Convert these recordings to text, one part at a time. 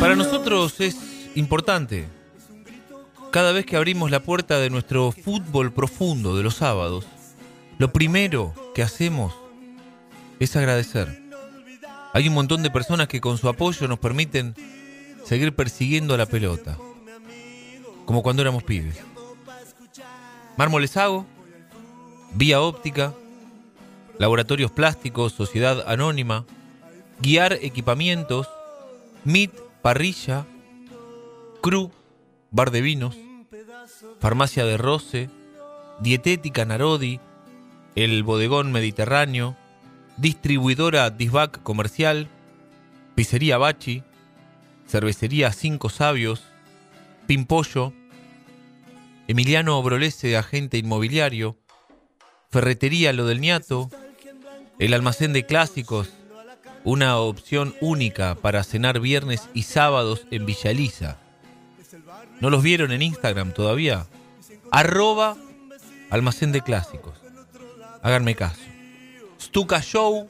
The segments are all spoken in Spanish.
Para nosotros es importante. Cada vez que abrimos la puerta de nuestro fútbol profundo de los sábados, lo primero que hacemos es agradecer. Hay un montón de personas que con su apoyo nos permiten seguir persiguiendo la pelota, como cuando éramos pibes. Mármoles Hago, Vía Óptica, Laboratorios Plásticos, Sociedad Anónima, Guiar Equipamientos, Meat, Parrilla, Cru, Bar de Vinos, Farmacia de Roce, Dietética Narodi, El Bodegón Mediterráneo, Distribuidora Disbac Comercial, Pizzería Bachi, Cervecería Cinco Sabios, Pimpollo, Emiliano Obrolese, agente inmobiliario, Ferretería Lo del Niato, el almacén de clásicos una opción única para cenar viernes y sábados en Villaliza. ¿No los vieron en Instagram todavía? Arroba almacén de clásicos. Háganme caso. Stuka Show,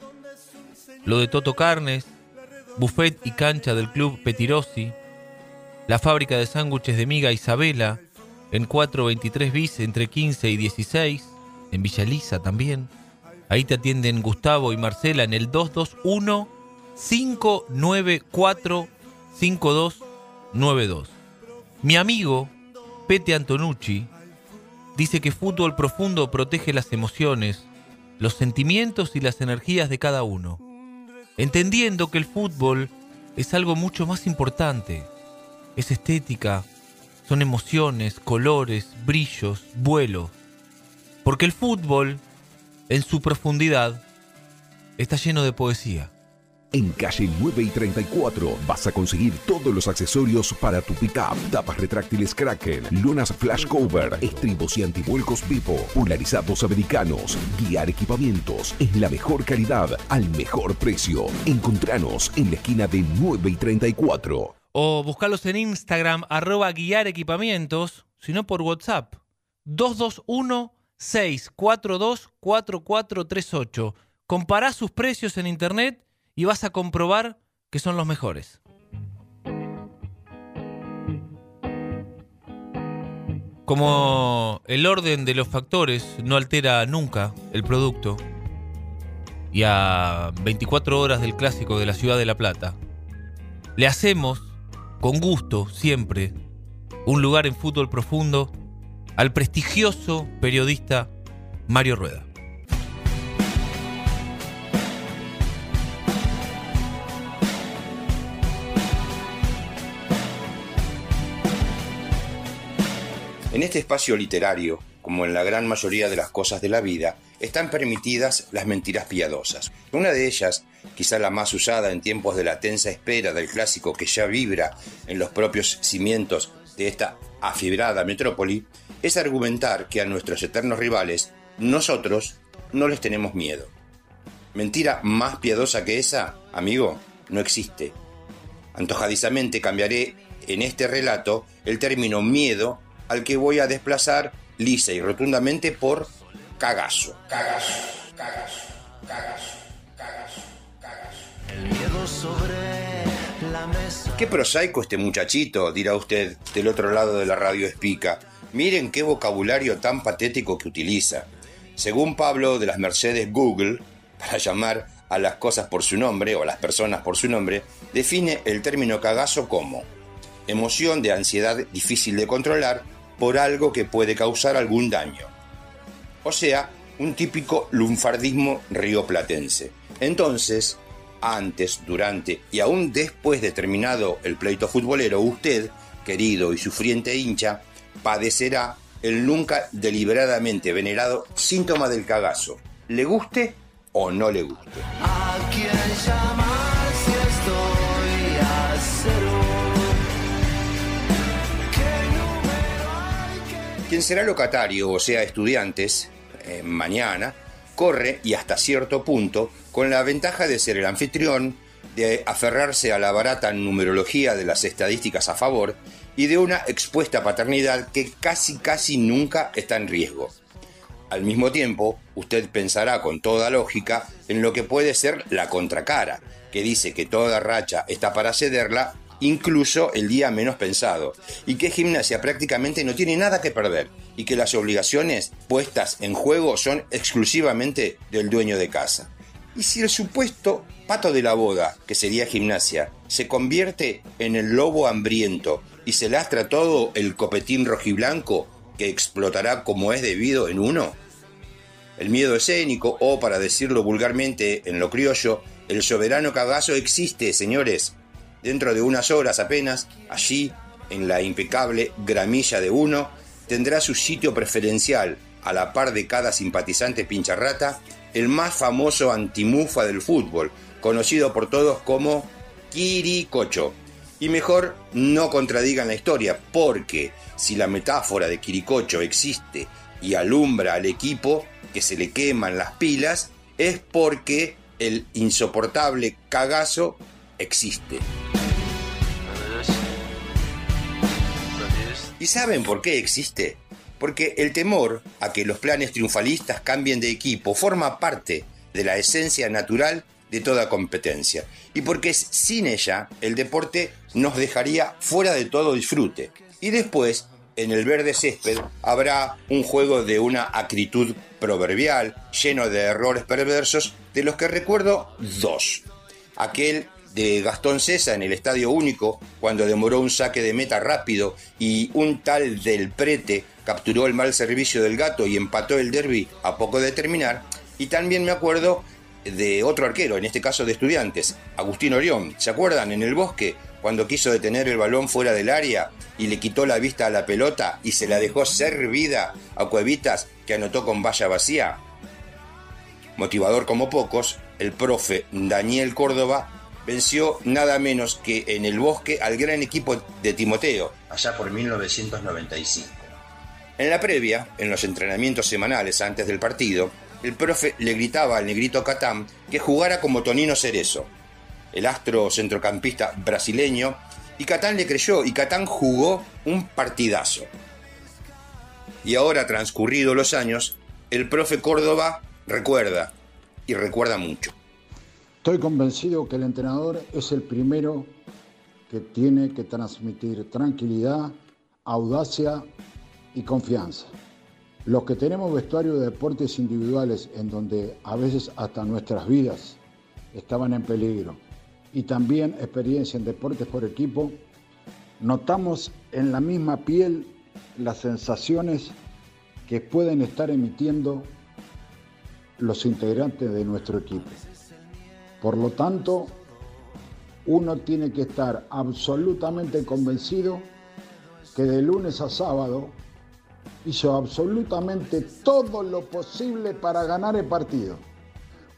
lo de Toto Carnes, buffet y cancha del club Petirosi, la fábrica de sándwiches de miga Isabela, en 423 bis entre 15 y 16, en Villaliza también. Ahí te atienden Gustavo y Marcela en el 221 594 5292. Mi amigo Pete Antonucci dice que fútbol profundo protege las emociones, los sentimientos y las energías de cada uno, entendiendo que el fútbol es algo mucho más importante. Es estética, son emociones, colores, brillos, vuelo. Porque el fútbol en su profundidad, está lleno de poesía. En calle 9 y 34 vas a conseguir todos los accesorios para tu pickup, tapas retráctiles Kraken, lunas flash cover, estribos y antivuelcos Vivo, polarizados americanos, guiar equipamientos en la mejor calidad al mejor precio. Encontranos en la esquina de 9 y 34. O buscarlos en Instagram arroba guiar equipamientos, sino por WhatsApp 221 642-4438. Compará sus precios en internet y vas a comprobar que son los mejores. Como el orden de los factores no altera nunca el producto, y a 24 horas del clásico de la ciudad de La Plata, le hacemos, con gusto siempre, un lugar en fútbol profundo al prestigioso periodista Mario Rueda. En este espacio literario, como en la gran mayoría de las cosas de la vida, están permitidas las mentiras piadosas. Una de ellas, quizá la más usada en tiempos de la tensa espera del clásico que ya vibra en los propios cimientos de esta afibrada metrópoli, es argumentar que a nuestros eternos rivales nosotros no les tenemos miedo. Mentira más piadosa que esa, amigo, no existe. Antojadizamente cambiaré en este relato el término miedo al que voy a desplazar lisa y rotundamente por cagazo. Cagazo, cagazo, cagazo, cagazo, cagazo. El miedo sobre la mesa. Qué prosaico este muchachito, dirá usted del otro lado de la radio espica. Miren qué vocabulario tan patético que utiliza. Según Pablo de las Mercedes Google, para llamar a las cosas por su nombre o a las personas por su nombre, define el término cagazo como emoción de ansiedad difícil de controlar por algo que puede causar algún daño. O sea, un típico lunfardismo rioplatense. Entonces, antes, durante y aún después de terminado el pleito futbolero, usted, querido y sufriente hincha, padecerá el nunca deliberadamente venerado síntoma del cagazo, le guste o no le guste. ¿A quién? Quien será locatario o sea estudiantes, eh, mañana, corre y hasta cierto punto con la ventaja de ser el anfitrión, de aferrarse a la barata numerología de las estadísticas a favor y de una expuesta paternidad que casi casi nunca está en riesgo. Al mismo tiempo, usted pensará con toda lógica en lo que puede ser la contracara, que dice que toda racha está para cederla, incluso el día menos pensado, y que gimnasia prácticamente no tiene nada que perder, y que las obligaciones puestas en juego son exclusivamente del dueño de casa. Y si el supuesto pato de la boda, que sería gimnasia, se convierte en el lobo hambriento y se lastra todo el copetín rojiblanco que explotará como es debido en uno? El miedo escénico, o para decirlo vulgarmente en lo criollo, el soberano cagazo existe, señores. Dentro de unas horas apenas, allí, en la impecable gramilla de uno, tendrá su sitio preferencial, a la par de cada simpatizante pincharrata, el más famoso antimufa del fútbol, conocido por todos como Quiricocho. Y mejor no contradigan la historia, porque si la metáfora de Quiricocho existe y alumbra al equipo que se le queman las pilas, es porque el insoportable cagazo existe. ¿Y saben por qué existe? Porque el temor a que los planes triunfalistas cambien de equipo forma parte de la esencia natural de toda competencia. Y porque sin ella el deporte nos dejaría fuera de todo disfrute. Y después, en el verde césped, habrá un juego de una acritud proverbial, lleno de errores perversos, de los que recuerdo dos. Aquel de Gastón César en el Estadio Único, cuando demoró un saque de meta rápido y un tal del Prete capturó el mal servicio del gato y empató el derby a poco de terminar. Y también me acuerdo de otro arquero, en este caso de estudiantes, Agustín Orión. ¿Se acuerdan? En el bosque, cuando quiso detener el balón fuera del área y le quitó la vista a la pelota y se la dejó servida a Cuevitas que anotó con valla vacía. Motivador como pocos, el profe Daniel Córdoba venció nada menos que en el bosque al gran equipo de Timoteo, allá por 1995. En la previa, en los entrenamientos semanales antes del partido, el profe le gritaba al negrito Catán que jugara como Tonino Cerezo, el astro centrocampista brasileño, y Catán le creyó y Catán jugó un partidazo. Y ahora, transcurridos los años, el profe Córdoba recuerda, y recuerda mucho. Estoy convencido que el entrenador es el primero que tiene que transmitir tranquilidad, audacia y confianza. Los que tenemos vestuario de deportes individuales en donde a veces hasta nuestras vidas estaban en peligro y también experiencia en deportes por equipo, notamos en la misma piel las sensaciones que pueden estar emitiendo los integrantes de nuestro equipo. Por lo tanto, uno tiene que estar absolutamente convencido que de lunes a sábado hizo absolutamente todo lo posible para ganar el partido,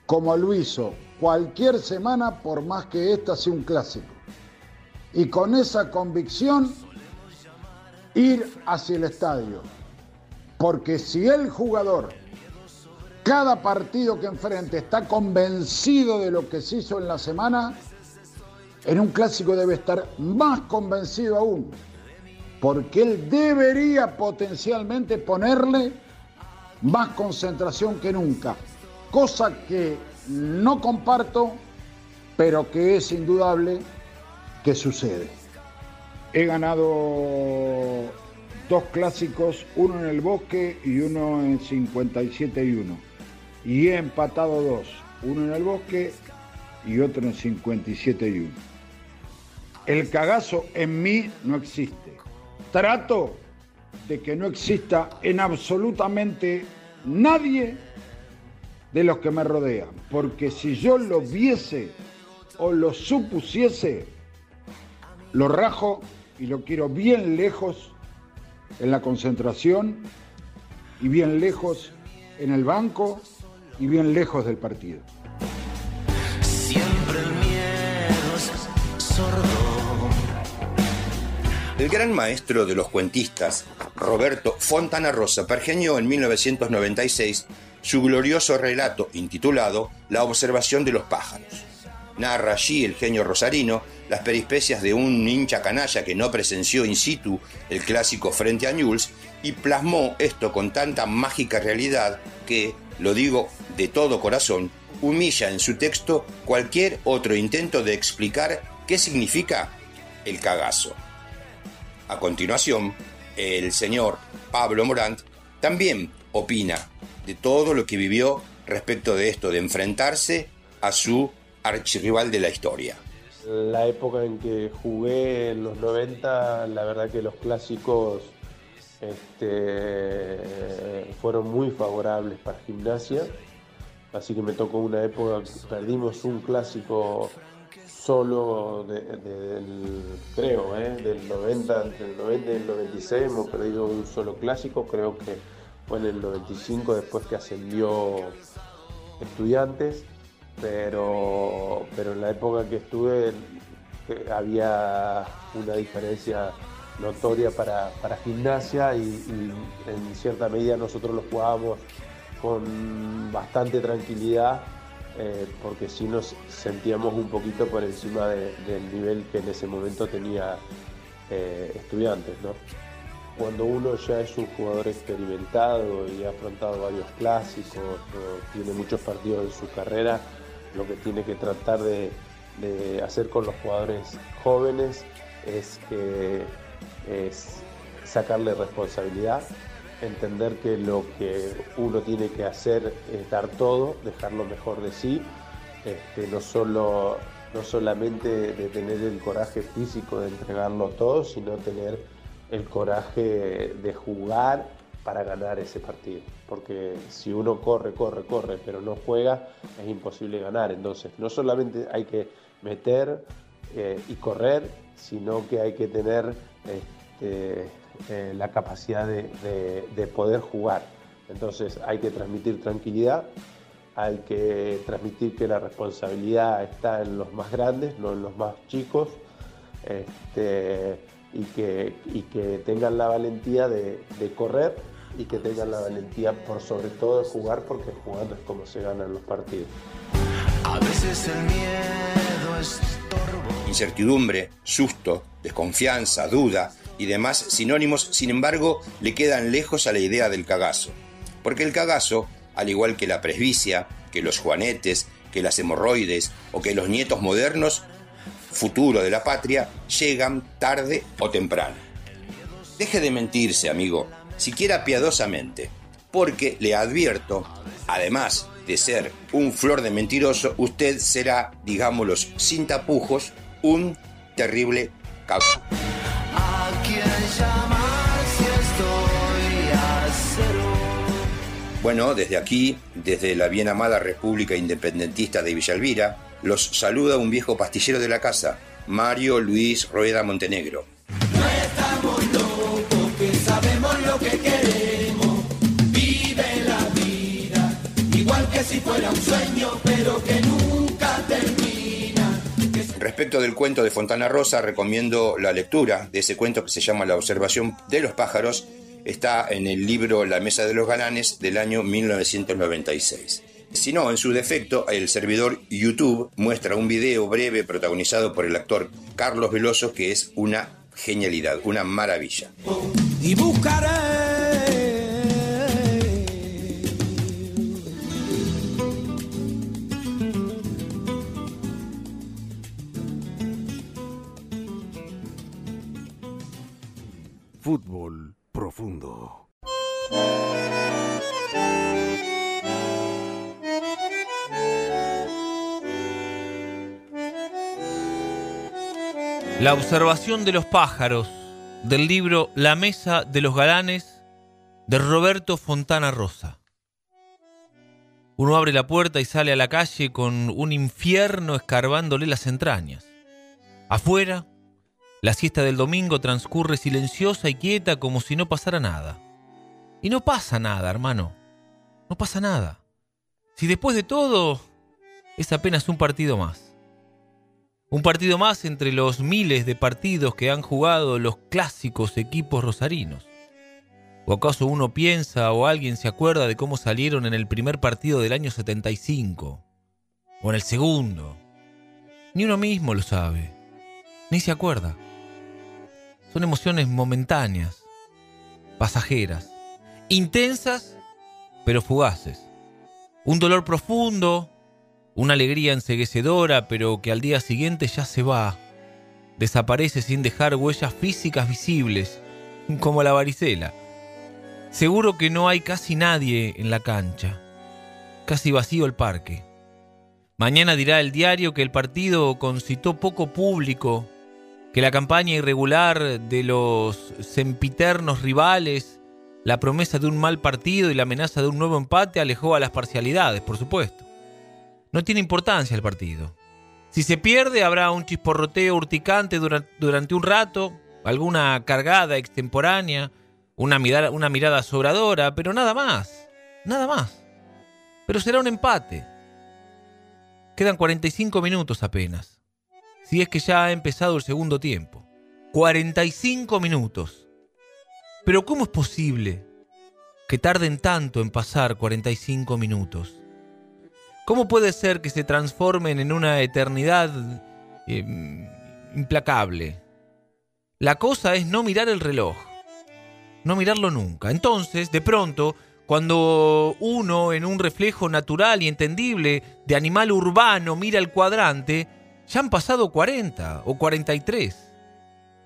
como lo hizo cualquier semana por más que esta sea un clásico. Y con esa convicción ir hacia el estadio. Porque si el jugador, cada partido que enfrente, está convencido de lo que se hizo en la semana, en un clásico debe estar más convencido aún porque él debería potencialmente ponerle más concentración que nunca, cosa que no comparto, pero que es indudable que sucede. He ganado dos clásicos, uno en el bosque y uno en 57 y 1. Y he empatado dos, uno en el bosque y otro en 57 y 1. El cagazo en mí no existe. Trato de que no exista en absolutamente nadie de los que me rodean, porque si yo lo viese o lo supusiese, lo rajo y lo quiero bien lejos en la concentración y bien lejos en el banco y bien lejos del partido. El gran maestro de los cuentistas, Roberto Fontana Rosa, pergeñó en 1996 su glorioso relato intitulado La observación de los pájaros. Narra allí el genio rosarino las peripecias de un hincha canalla que no presenció in situ el clásico frente a Newell's y plasmó esto con tanta mágica realidad que, lo digo de todo corazón, humilla en su texto cualquier otro intento de explicar qué significa el cagazo. A continuación, el señor Pablo Morant también opina de todo lo que vivió respecto de esto, de enfrentarse a su archirrival de la historia. La época en que jugué en los 90, la verdad que los clásicos este, fueron muy favorables para gimnasia, así que me tocó una época, perdimos un clásico solo del, creo, ¿eh? del 90, entre el 90 y el 96 hemos perdido un solo clásico, creo que fue en el 95 después que ascendió estudiantes, pero, pero en la época que estuve había una diferencia notoria para, gimnasia y, en cierta medida nosotros lo jugábamos con bastante tranquilidad eh, porque sí nos sentíamos un poquito por encima del nivel que en ese momento tenía eh, estudiantes. Cuando uno ya es un jugador experimentado y ha afrontado varios clásicos, tiene muchos partidos en su carrera, lo que tiene que tratar de, hacer con los jugadores jóvenes es, es sacarle responsabilidad, entender que lo que uno tiene que hacer es dar todo, dejar lo mejor de sí, este, no, solo, no solamente de tener el coraje físico de entregarlo todo, sino tener el coraje de jugar para ganar ese partido. Porque si uno corre, corre, corre, pero no juega, es imposible ganar. Entonces, no solamente hay que meter eh, y correr, sino que hay que tener este, eh, la capacidad de, poder jugar. Entonces hay que transmitir tranquilidad, hay que transmitir que la responsabilidad está en los más grandes, no en los más chicos, este, y, que, que tengan la valentía de, correr y que tengan la valentía por sobre todo de jugar, porque jugando es como se ganan los partidos. A veces el miedo es Incertidumbre, susto, desconfianza, duda y demás sinónimos, sin embargo, le quedan lejos a la idea del cagazo. Porque el cagazo, al igual que la presbicia, que los juanetes, que las hemorroides o que los nietos modernos, futuro de la patria, llegan tarde o temprano. Deje de mentirse, amigo, siquiera piadosamente, porque le advierto, además de ser un flor de mentiroso, usted será, digámoslo sin tapujos, un terrible cagón. Bueno, desde aquí, desde la bien amada República Independentista de Villalvira, los saluda un viejo pastillero de la casa, Mario Luis Rueda Montenegro. Respecto del cuento de Fontana Rosa, recomiendo la lectura de ese cuento que se llama La observación de los pájaros está en el libro La Mesa de los Galanes del año 1996. Si no, en su defecto, el servidor YouTube muestra un video breve protagonizado por el actor Carlos Veloso que es una genialidad, una maravilla. Y Fútbol profundo. La observación de los pájaros del libro La Mesa de los Galanes de Roberto Fontana Rosa. Uno abre la puerta y sale a la calle con un infierno escarbándole las entrañas. Afuera, la siesta del domingo transcurre silenciosa y quieta como si no pasara nada. Y no pasa nada, hermano. No pasa nada. Si después de todo es apenas un partido más. Un partido más entre los miles de partidos que han jugado los clásicos equipos rosarinos. ¿O acaso uno piensa o alguien se acuerda de cómo salieron en el primer partido del año 75? ¿O en el segundo? Ni uno mismo lo sabe. Ni se acuerda. Son emociones momentáneas, pasajeras, intensas, pero fugaces. Un dolor profundo, una alegría enseguecedora, pero que al día siguiente ya se va. Desaparece sin dejar huellas físicas visibles, como la varicela. Seguro que no hay casi nadie en la cancha. Casi vacío el parque. Mañana dirá el diario que el partido concitó poco público, que la campaña irregular de los sempiternos rivales, la promesa de un mal partido y la amenaza de un nuevo empate alejó a las parcialidades, por supuesto. No tiene importancia el partido. Si se pierde habrá un chisporroteo urticante durante un rato, alguna cargada extemporánea, una mirada, sobradora, pero nada más, nada más. Pero será un empate. Quedan 45 minutos apenas, si es que ya ha empezado el segundo tiempo. 45 minutos. Pero ¿cómo es posible que tarden tanto en pasar 45 minutos? ¿Cómo puede ser que se transformen en una eternidad eh, implacable? La cosa es no mirar el reloj no mirarlo nunca. Entonces, de pronto, cuando uno en un reflejo natural y entendible de animal urbano mira el cuadrante, ya han pasado 40 o 43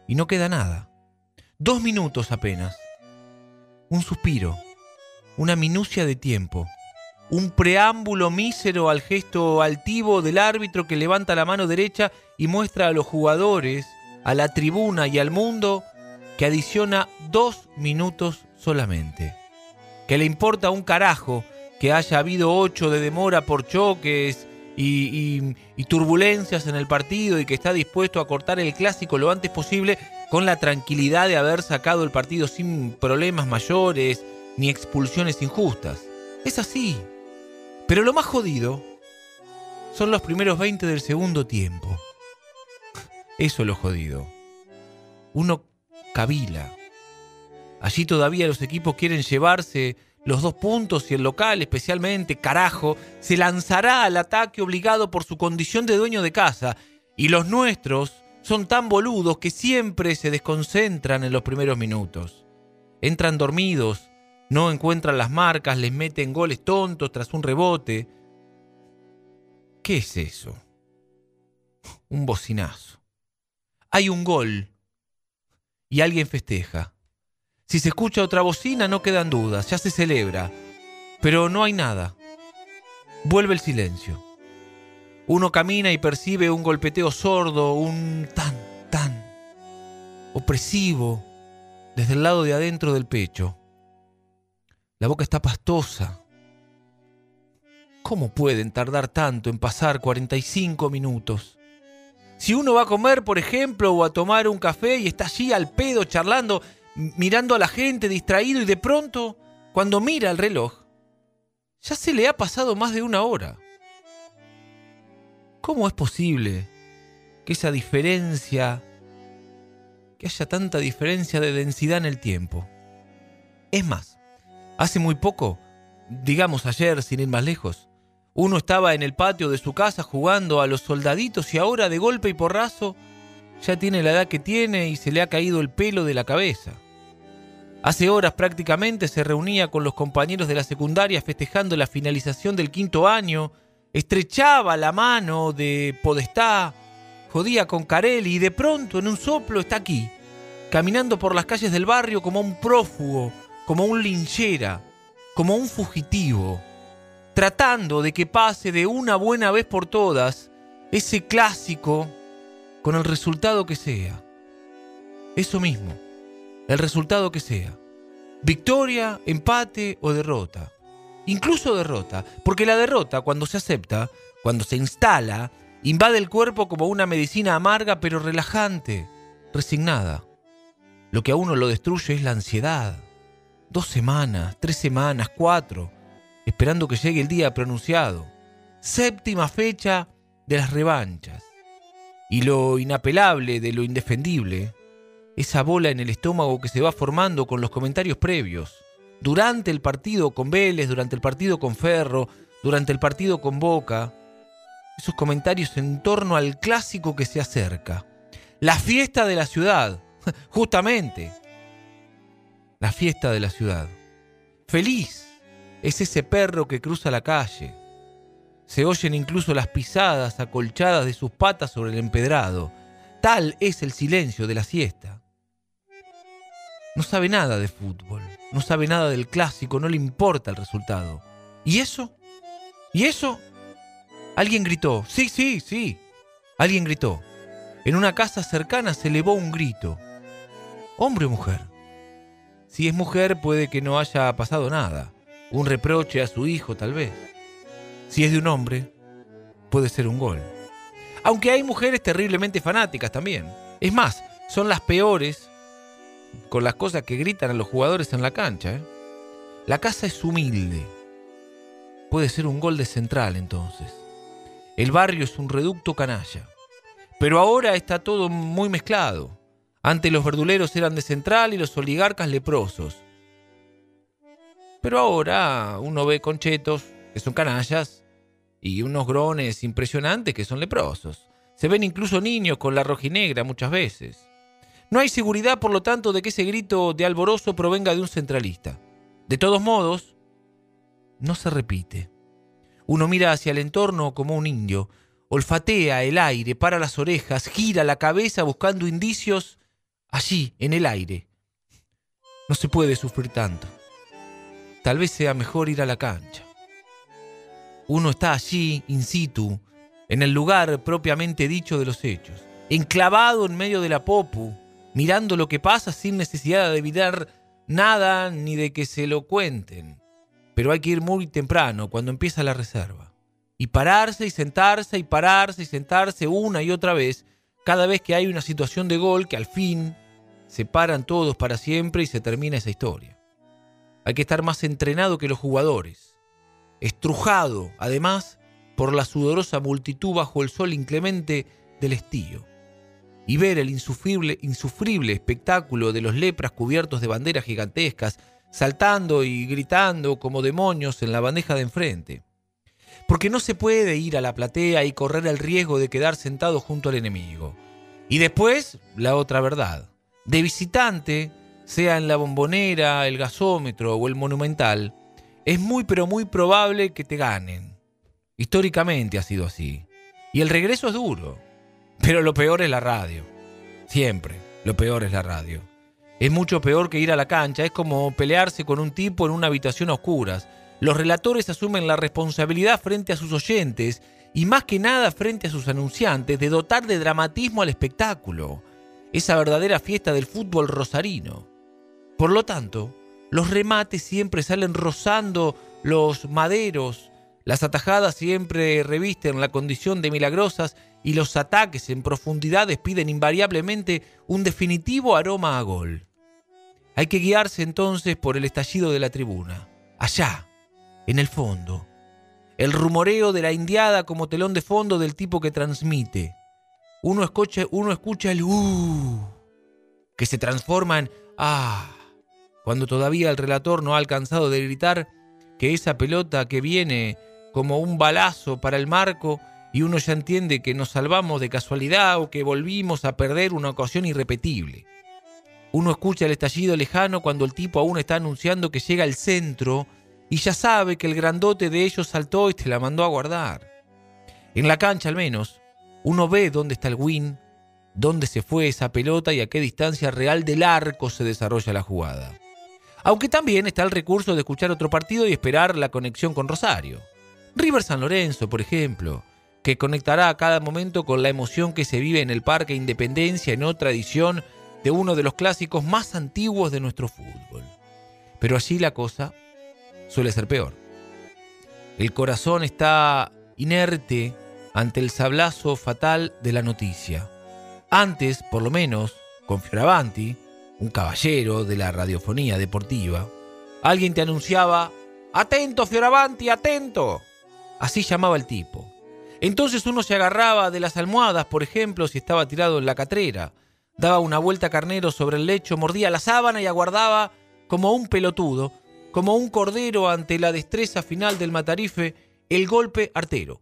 y no queda nada. Dos minutos apenas. Un suspiro, una minucia de tiempo, un preámbulo mísero al gesto altivo del árbitro que levanta la mano derecha y muestra a los jugadores, a la tribuna y al mundo que adiciona dos minutos solamente. Que le importa un carajo que haya habido ocho de demora por choques y, turbulencias en el partido y que está dispuesto a cortar el clásico lo antes posible con la tranquilidad de haber sacado el partido sin problemas mayores ni expulsiones injustas. Es así. Pero lo más jodido son los primeros 20 del segundo tiempo. Eso es lo jodido. Uno Cabila. Allí todavía los equipos quieren llevarse los dos puntos y el local especialmente, carajo, se lanzará al ataque obligado por su condición de dueño de casa. Y los nuestros son tan boludos que siempre se desconcentran en los primeros minutos. Entran dormidos, no encuentran las marcas, les meten goles tontos tras un rebote. ¿Qué es eso? Un bocinazo. Hay un gol y alguien festeja. Si se escucha otra bocina no quedan dudas, ya se celebra, pero no hay nada. Vuelve el silencio. Uno camina y percibe un golpeteo sordo, un tan, tan, opresivo, desde el lado de adentro del pecho. La boca está pastosa. ¿Cómo pueden tardar tanto en pasar 45 minutos? Si uno va a comer, por ejemplo, o a tomar un café y está allí al pedo charlando, mirando a la gente distraído y de pronto, cuando mira el reloj, ya se le ha pasado más de una hora. ¿Cómo es posible que esa diferencia, que haya tanta diferencia de densidad en el tiempo? Es más, hace muy poco, digamos ayer sin ir más lejos, uno estaba en el patio de su casa jugando a los soldaditos y ahora de golpe y porrazo ya tiene la edad que tiene y se le ha caído el pelo de la cabeza. Hace horas prácticamente se reunía con los compañeros de la secundaria festejando la finalización del quinto año, estrechaba la mano de Podestá, jodía con Carelli y de pronto en un soplo está aquí, caminando por las calles del barrio como un prófugo, como un linchera, como un fugitivo, tratando de que pase de una buena vez por todas ese clásico con el resultado que sea. Eso mismo, el resultado que sea. Victoria, empate o derrota. Incluso derrota, porque la derrota, cuando se acepta, cuando se instala, invade el cuerpo como una medicina amarga pero relajante, resignada. Lo que a uno lo destruye es la ansiedad. Dos semanas, tres semanas, cuatro, esperando que llegue el día pronunciado. Séptima fecha de las revanchas. Y lo inapelable de lo indefendible, esa bola en el estómago que se va formando con los comentarios previos. Durante el partido con Vélez, durante el partido con Ferro, durante el partido con Boca. Esos comentarios en torno al clásico que se acerca. La fiesta de la ciudad, justamente. La fiesta de la ciudad. Feliz es ese perro que cruza la calle se oyen incluso las pisadas acolchadas de sus patas sobre el empedrado. Tal es el silencio de la siesta. No sabe nada de fútbol, no sabe nada del clásico, no le importa el resultado. ¿Y eso? ¿Y eso? Alguien gritó. Sí, sí, sí. Alguien gritó. En una casa cercana se elevó un grito. ¿Hombre o mujer? Si es mujer puede que no haya pasado nada. Un reproche a su hijo tal vez. Si es de un hombre, puede ser un gol. Aunque hay mujeres terriblemente fanáticas también. Es más, son las peores con las cosas que gritan a los jugadores en la cancha. ¿eh? La casa es humilde. Puede ser un gol de central entonces. El barrio es un reducto canalla. Pero ahora está todo muy mezclado. Antes los verduleros eran de central y los oligarcas leprosos. Pero ahora uno ve conchetos que son canallas, y unos grones impresionantes que son leprosos. Se ven incluso niños con la rojinegra muchas veces. No hay seguridad, por lo tanto, de que ese grito de alborozo provenga de un centralista. De todos modos, no se repite. Uno mira hacia el entorno como un indio, olfatea el aire, para las orejas, gira la cabeza buscando indicios allí, en el aire. No se puede sufrir tanto. Tal vez sea mejor ir a la cancha uno está allí, in situ, en el lugar propiamente dicho de los hechos, enclavado en medio de la popu, mirando lo que pasa sin necesidad de evitar nada ni de que se lo cuenten. Pero hay que ir muy temprano, cuando empieza la reserva. Y pararse y sentarse y pararse y sentarse una y otra vez, cada vez que hay una situación de gol que al fin se paran todos para siempre y se termina esa historia. Hay que estar más entrenado que los jugadores estrujado, además, por la sudorosa multitud bajo el sol inclemente del estío, y ver el insufrible, insufrible espectáculo de los lepras cubiertos de banderas gigantescas, saltando y gritando como demonios en la bandeja de enfrente. Porque no se puede ir a la platea y correr el riesgo de quedar sentado junto al enemigo. Y después, la otra verdad. De visitante, sea en la bombonera, el gasómetro o el monumental, es muy pero muy probable que te ganen. Históricamente ha sido así. Y el regreso es duro. Pero lo peor es la radio. Siempre. Lo peor es la radio. Es mucho peor que ir a la cancha. Es como pelearse con un tipo en una habitación a oscuras. Los relatores asumen la responsabilidad frente a sus oyentes y más que nada frente a sus anunciantes de dotar de dramatismo al espectáculo. Esa verdadera fiesta del fútbol rosarino. Por lo tanto, los remates siempre salen rozando los maderos, las atajadas siempre revisten la condición de milagrosas y los ataques en profundidades piden invariablemente un definitivo aroma a gol. Hay que guiarse entonces por el estallido de la tribuna, allá, en el fondo. El rumoreo de la indiada como telón de fondo del tipo que transmite. Uno escucha, uno escucha el uh, que se transforma en ah cuando todavía el relator no ha alcanzado de gritar que esa pelota que viene como un balazo para el marco y uno ya entiende que nos salvamos de casualidad o que volvimos a perder una ocasión irrepetible. Uno escucha el estallido lejano cuando el tipo aún está anunciando que llega al centro y ya sabe que el grandote de ellos saltó y te la mandó a guardar. En la cancha al menos, uno ve dónde está el win, dónde se fue esa pelota y a qué distancia real del arco se desarrolla la jugada. Aunque también está el recurso de escuchar otro partido y esperar la conexión con Rosario. River San Lorenzo, por ejemplo, que conectará a cada momento con la emoción que se vive en el Parque Independencia en otra edición de uno de los clásicos más antiguos de nuestro fútbol. Pero allí la cosa suele ser peor. El corazón está inerte ante el sablazo fatal de la noticia. Antes, por lo menos, con Fioravanti, un caballero de la radiofonía deportiva, alguien te anunciaba, atento Fioravanti, atento. Así llamaba el tipo. Entonces uno se agarraba de las almohadas, por ejemplo, si estaba tirado en la catrera, daba una vuelta carnero sobre el lecho, mordía la sábana y aguardaba como un pelotudo, como un cordero ante la destreza final del matarife, el golpe artero.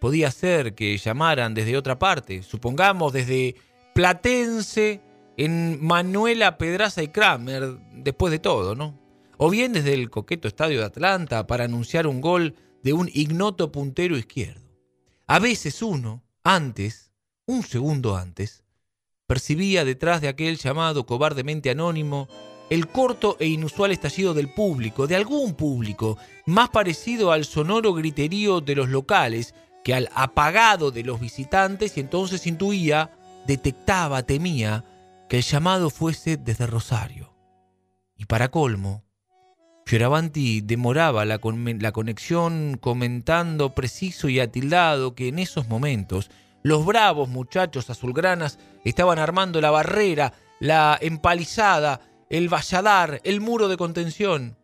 Podía ser que llamaran desde otra parte, supongamos desde Platense en Manuela Pedraza y Kramer, después de todo, ¿no? O bien desde el coqueto estadio de Atlanta para anunciar un gol de un ignoto puntero izquierdo. A veces uno, antes, un segundo antes, percibía detrás de aquel llamado cobardemente anónimo el corto e inusual estallido del público, de algún público, más parecido al sonoro griterío de los locales que al apagado de los visitantes y entonces intuía, detectaba, temía que el llamado fuese desde Rosario. Y para colmo, Fioravanti demoraba la, conexión comentando preciso y atildado que en esos momentos los bravos muchachos azulgranas estaban armando la barrera, la empalizada, el valladar, el muro de contención.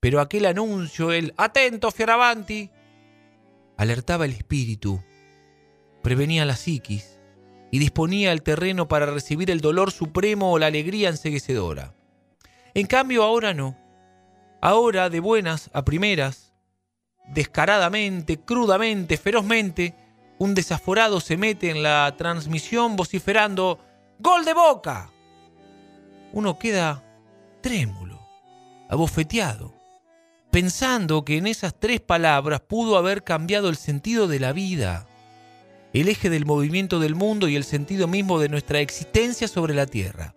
Pero aquel anuncio, el atento Fioravanti, alertaba el espíritu, prevenía la psiquis y disponía el terreno para recibir el dolor supremo o la alegría enseguecedora. En cambio ahora no Ahora, de buenas a primeras, descaradamente, crudamente, ferozmente, un desaforado se mete en la transmisión vociferando ¡Gol de boca! Uno queda trémulo, abofeteado, pensando que en esas tres palabras pudo haber cambiado el sentido de la vida, el eje del movimiento del mundo y el sentido mismo de nuestra existencia sobre la tierra.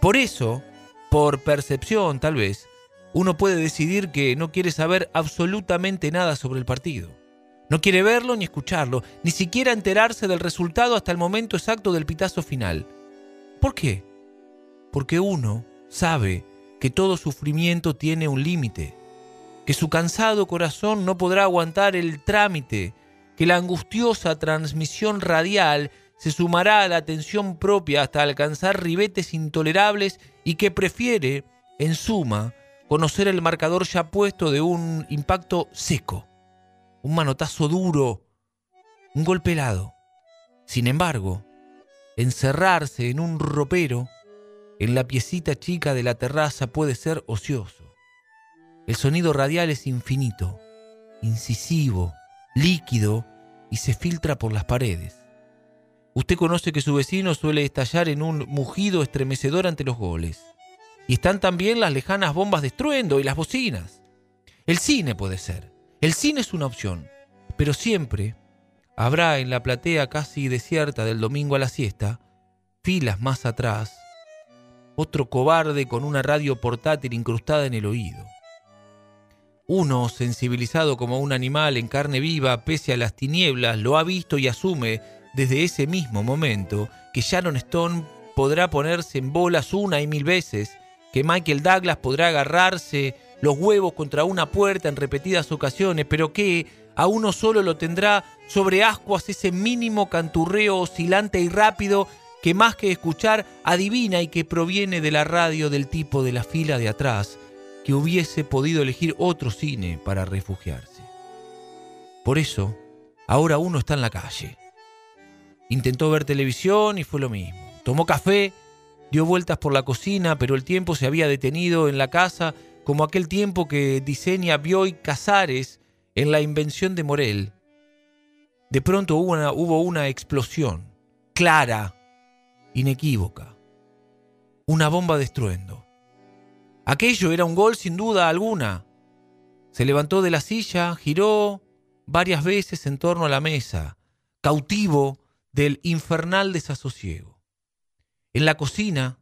Por eso, por percepción tal vez, uno puede decidir que no quiere saber absolutamente nada sobre el partido. No quiere verlo ni escucharlo, ni siquiera enterarse del resultado hasta el momento exacto del pitazo final. ¿Por qué? Porque uno sabe que todo sufrimiento tiene un límite, que su cansado corazón no podrá aguantar el trámite, que la angustiosa transmisión radial se sumará a la atención propia hasta alcanzar ribetes intolerables y que prefiere, en suma, conocer el marcador ya puesto de un impacto seco, un manotazo duro, un golpe helado. Sin embargo, encerrarse en un ropero, en la piecita chica de la terraza puede ser ocioso. El sonido radial es infinito, incisivo, líquido y se filtra por las paredes. Usted conoce que su vecino suele estallar en un mugido estremecedor ante los goles. Y están también las lejanas bombas de estruendo y las bocinas. El cine puede ser. El cine es una opción. Pero siempre habrá en la platea casi desierta del domingo a la siesta, filas más atrás, otro cobarde con una radio portátil incrustada en el oído. Uno, sensibilizado como un animal en carne viva, pese a las tinieblas, lo ha visto y asume desde ese mismo momento que Sharon Stone podrá ponerse en bolas una y mil veces que Michael Douglas podrá agarrarse los huevos contra una puerta en repetidas ocasiones, pero que a uno solo lo tendrá sobre ascuas ese mínimo canturreo oscilante y rápido que más que escuchar adivina y que proviene de la radio del tipo de la fila de atrás, que hubiese podido elegir otro cine para refugiarse. Por eso, ahora uno está en la calle. Intentó ver televisión y fue lo mismo. Tomó café Dio vueltas por la cocina, pero el tiempo se había detenido en la casa como aquel tiempo que diseña Bioy Casares en la invención de Morel. De pronto hubo una, hubo una explosión, clara, inequívoca, una bomba de estruendo. Aquello era un gol sin duda alguna. Se levantó de la silla, giró varias veces en torno a la mesa, cautivo del infernal desasosiego. En la cocina,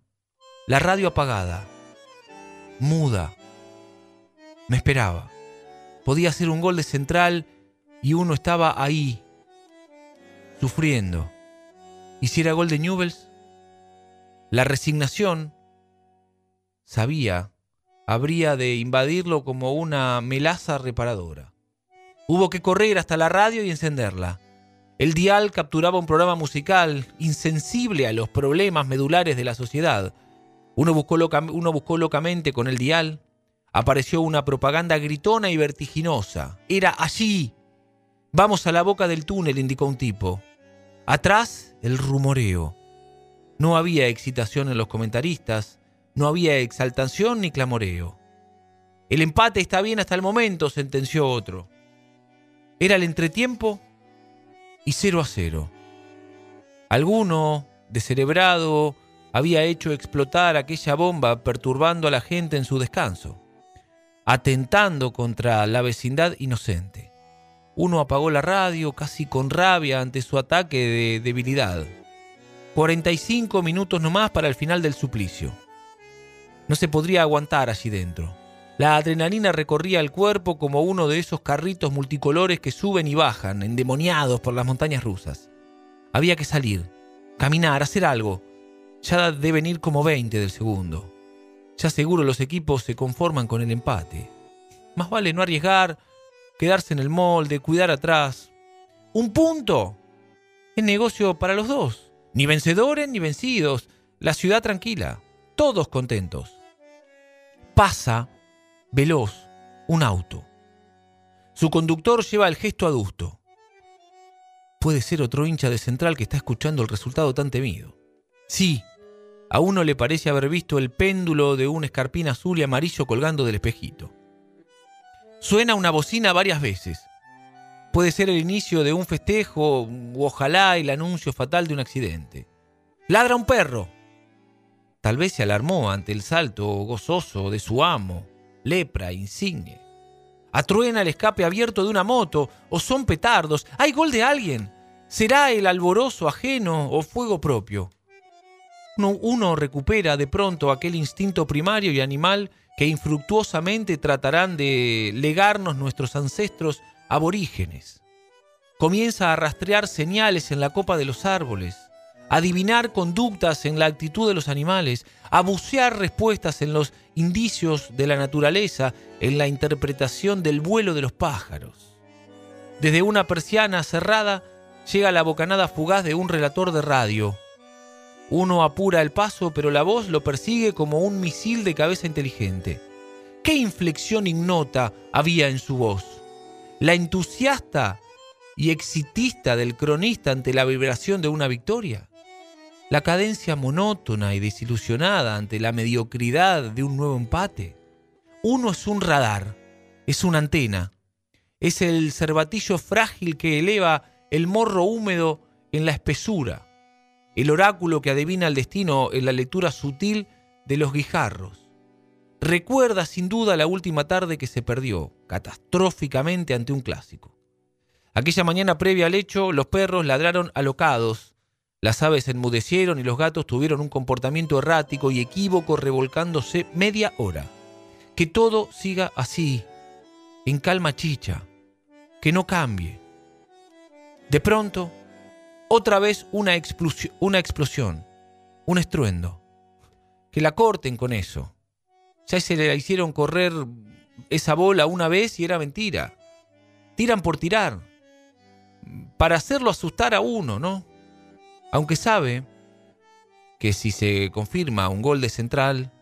la radio apagada, muda. Me esperaba. Podía hacer un gol de central y uno estaba ahí, sufriendo. ¿Hiciera gol de Newells? La resignación, sabía, habría de invadirlo como una melaza reparadora. Hubo que correr hasta la radio y encenderla. El dial capturaba un programa musical insensible a los problemas medulares de la sociedad. Uno buscó, locamente con el dial. Apareció una propaganda gritona y vertiginosa. Era allí. Vamos a la boca del túnel, indicó un tipo. Atrás, el rumoreo. No había excitación en los comentaristas, no había exaltación ni clamoreo. El empate está bien hasta el momento, sentenció otro. Era el entretiempo y 0 a 0. Alguno, descerebrado, había hecho explotar aquella bomba perturbando a la gente en su descanso, atentando contra la vecindad inocente. Uno apagó la radio casi con rabia ante su ataque de debilidad. 45 minutos nomás para el final del suplicio. No se podría aguantar allí dentro. La adrenalina recorría el cuerpo como uno de esos carritos multicolores que suben y bajan, endemoniados por las montañas rusas. Había que salir, caminar, hacer algo. Ya deben ir como 20 del segundo. Ya seguro los equipos se conforman con el empate. Más vale no arriesgar, quedarse en el molde, cuidar atrás. Un punto. Es negocio para los dos. Ni vencedores ni vencidos. La ciudad tranquila. Todos contentos. Pasa veloz, un auto. Su conductor lleva el gesto adusto. Puede ser otro hincha de central que está escuchando el resultado tan temido. Sí, a uno le parece haber visto el péndulo de un escarpín azul y amarillo colgando del espejito. Suena una bocina varias veces. Puede ser el inicio de un festejo u ojalá el anuncio fatal de un accidente. Ladra un perro. Tal vez se alarmó ante el salto gozoso de su amo lepra, insigne. Atruena el escape abierto de una moto, o son petardos, hay gol de alguien. ¿Será el alborozo ajeno o fuego propio? Uno, recupera de pronto aquel instinto primario y animal que infructuosamente tratarán de legarnos nuestros ancestros aborígenes. Comienza a rastrear señales en la copa de los árboles, adivinar conductas en la actitud de los animales, a bucear respuestas en los indicios de la naturaleza, en la interpretación del vuelo de los pájaros. Desde una persiana cerrada llega la bocanada fugaz de un relator de radio. Uno apura el paso, pero la voz lo persigue como un misil de cabeza inteligente. ¿Qué inflexión ignota había en su voz? La entusiasta y exitista del cronista ante la vibración de una victoria la cadencia monótona y desilusionada ante la mediocridad de un nuevo empate. Uno es un radar, es una antena, es el cervatillo frágil que eleva el morro húmedo en la espesura, el oráculo que adivina el destino en la lectura sutil de los guijarros. Recuerda sin duda la última tarde que se perdió, catastróficamente ante un clásico. Aquella mañana previa al hecho, los perros ladraron alocados, las aves enmudecieron y los gatos tuvieron un comportamiento errático y equívoco revolcándose media hora. Que todo siga así, en calma chicha, que no cambie. De pronto, otra vez una explosión, un estruendo. Que la corten con eso. Ya se le hicieron correr esa bola una vez y era mentira. Tiran por tirar. Para hacerlo asustar a uno, ¿no? Aunque sabe que si se confirma un gol de central,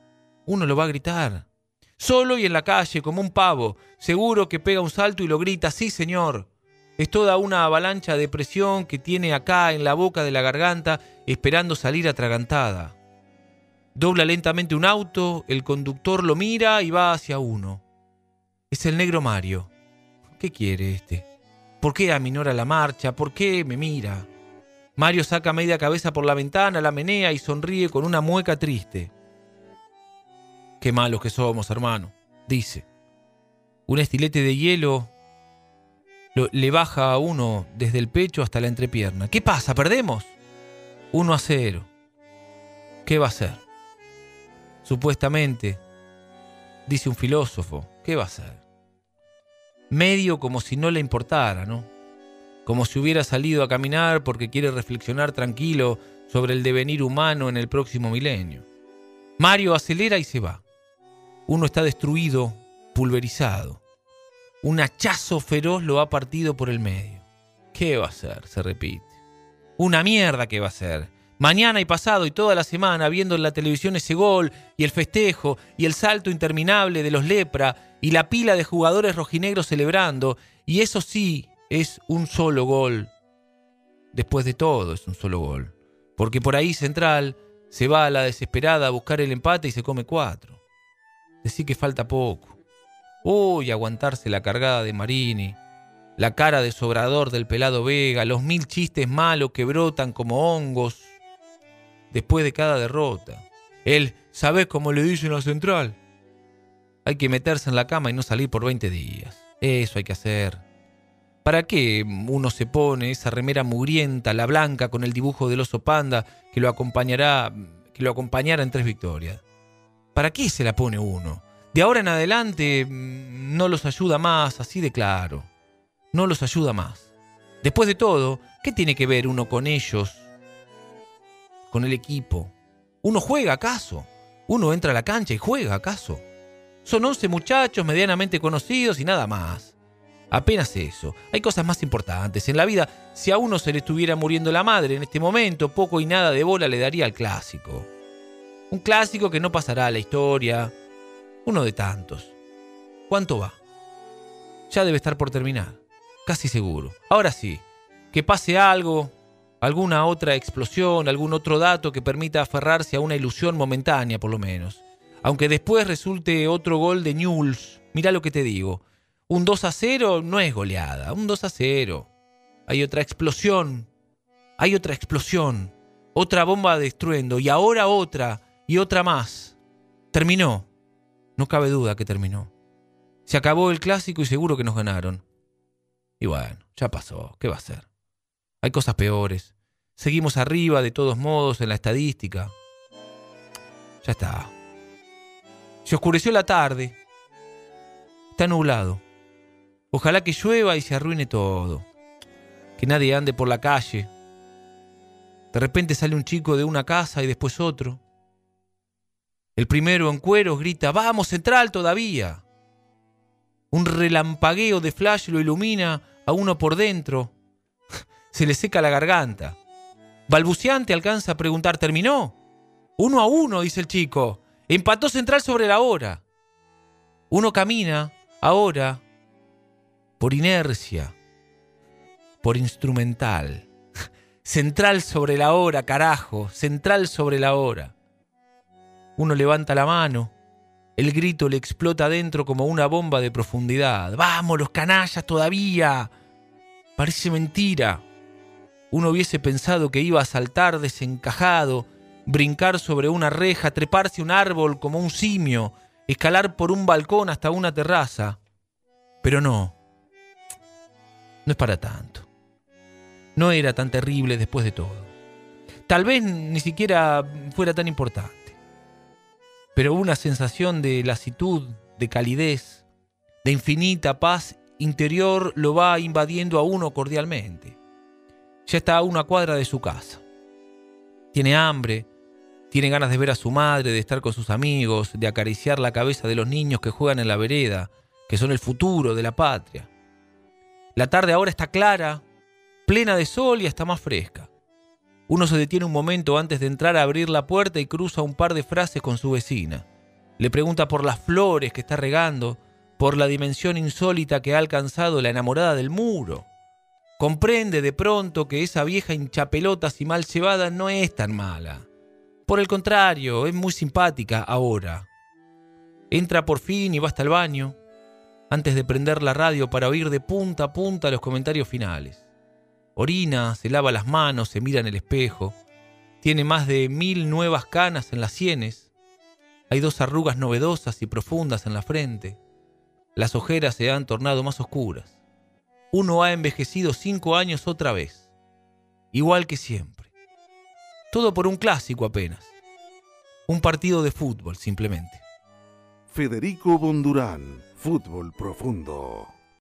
uno lo va a gritar. Solo y en la calle, como un pavo, seguro que pega un salto y lo grita, sí señor. Es toda una avalancha de presión que tiene acá en la boca de la garganta esperando salir atragantada. Dobla lentamente un auto, el conductor lo mira y va hacia uno. Es el negro Mario. ¿Qué quiere este? ¿Por qué aminora la marcha? ¿Por qué me mira? Mario saca media cabeza por la ventana, la menea y sonríe con una mueca triste. Qué malos que somos, hermano, dice. Un estilete de hielo le baja a uno desde el pecho hasta la entrepierna. ¿Qué pasa? ¿Perdemos? 1 a 0. ¿Qué va a hacer? Supuestamente, dice un filósofo, ¿qué va a hacer? Medio como si no le importara, ¿no? Como si hubiera salido a caminar porque quiere reflexionar tranquilo sobre el devenir humano en el próximo milenio. Mario acelera y se va. Uno está destruido, pulverizado. Un hachazo feroz lo ha partido por el medio. ¿Qué va a hacer? Se repite. Una mierda que va a ser. Mañana y pasado y toda la semana viendo en la televisión ese gol y el festejo y el salto interminable de los lepra y la pila de jugadores rojinegros celebrando. Y eso sí es un solo gol. Después de todo es un solo gol. Porque por ahí Central se va a la desesperada a buscar el empate y se come cuatro. Decir que falta poco. Uy, aguantarse la cargada de Marini, la cara de sobrador del pelado Vega, los mil chistes malos que brotan como hongos después de cada derrota. Él, ¿sabes cómo le dicen a Central? Hay que meterse en la cama y no salir por 20 días. Eso hay que hacer. ¿Para qué uno se pone esa remera mugrienta, la blanca, con el dibujo del oso panda que lo acompañará, que lo acompañara en tres victorias? ¿Para qué se la pone uno? De ahora en adelante mm, no los ayuda más, así de claro. No los ayuda más. Después de todo, ¿qué tiene que ver uno con ellos? Con el equipo. ¿Uno juega acaso? ¿Uno entra a la cancha y juega acaso? Son 11 muchachos medianamente conocidos y nada más. Apenas eso. Hay cosas más importantes. En la vida, si a uno se le estuviera muriendo la madre en este momento, poco y nada de bola le daría al clásico. Un clásico que no pasará a la historia, uno de tantos. ¿Cuánto va? Ya debe estar por terminar. Casi seguro. Ahora sí, que pase algo, alguna otra explosión, algún otro dato que permita aferrarse a una ilusión momentánea, por lo menos. Aunque después resulte otro gol de Newell's. Mira lo que te digo. Un 2 a 0 no es goleada, un 2 a 0. Hay otra explosión. Hay otra explosión. Otra bomba de estruendo. Y ahora otra. Y otra más. Terminó. No cabe duda que terminó. Se acabó el clásico y seguro que nos ganaron. Y bueno, ya pasó. ¿Qué va a ser? Hay cosas peores. Seguimos arriba de todos modos en la estadística. Ya está. Se oscureció la tarde. Está nublado. Ojalá que llueva y se arruine todo. Que nadie ande por la calle. De repente sale un chico de una casa y después otro. El primero en cueros grita, vamos, central todavía. Un relampagueo de flash lo ilumina a uno por dentro. Se le seca la garganta. Balbuceante alcanza a preguntar, ¿terminó? Uno a uno, dice el chico. Empató central sobre la hora. Uno camina, ahora, por inercia, por instrumental. Central sobre la hora, carajo, central sobre la hora. Uno levanta la mano. El grito le explota adentro como una bomba de profundidad. ¡Vamos, los canallas todavía! Parece mentira. Uno hubiese pensado que iba a saltar desencajado, brincar sobre una reja, treparse un árbol como un simio, escalar por un balcón hasta una terraza. Pero no. No es para tanto. No era tan terrible después de todo. Tal vez ni siquiera fuera tan importante pero una sensación de lasitud, de calidez, de infinita paz interior lo va invadiendo a uno cordialmente. Ya está a una cuadra de su casa. Tiene hambre, tiene ganas de ver a su madre, de estar con sus amigos, de acariciar la cabeza de los niños que juegan en la vereda, que son el futuro de la patria. La tarde ahora está clara, plena de sol y hasta más fresca. Uno se detiene un momento antes de entrar a abrir la puerta y cruza un par de frases con su vecina. Le pregunta por las flores que está regando, por la dimensión insólita que ha alcanzado la enamorada del muro. Comprende de pronto que esa vieja hinchapelotas y mal llevada no es tan mala. Por el contrario, es muy simpática ahora. Entra por fin y va hasta el baño, antes de prender la radio para oír de punta a punta los comentarios finales. Orina, se lava las manos, se mira en el espejo. Tiene más de mil nuevas canas en las sienes. Hay dos arrugas novedosas y profundas en la frente. Las ojeras se han tornado más oscuras. uno ha envejecido cinco años otra vez, igual que siempre. Todo por un clásico apenas. Un partido de fútbol simplemente. Federico Bondurán, Fútbol Profundo.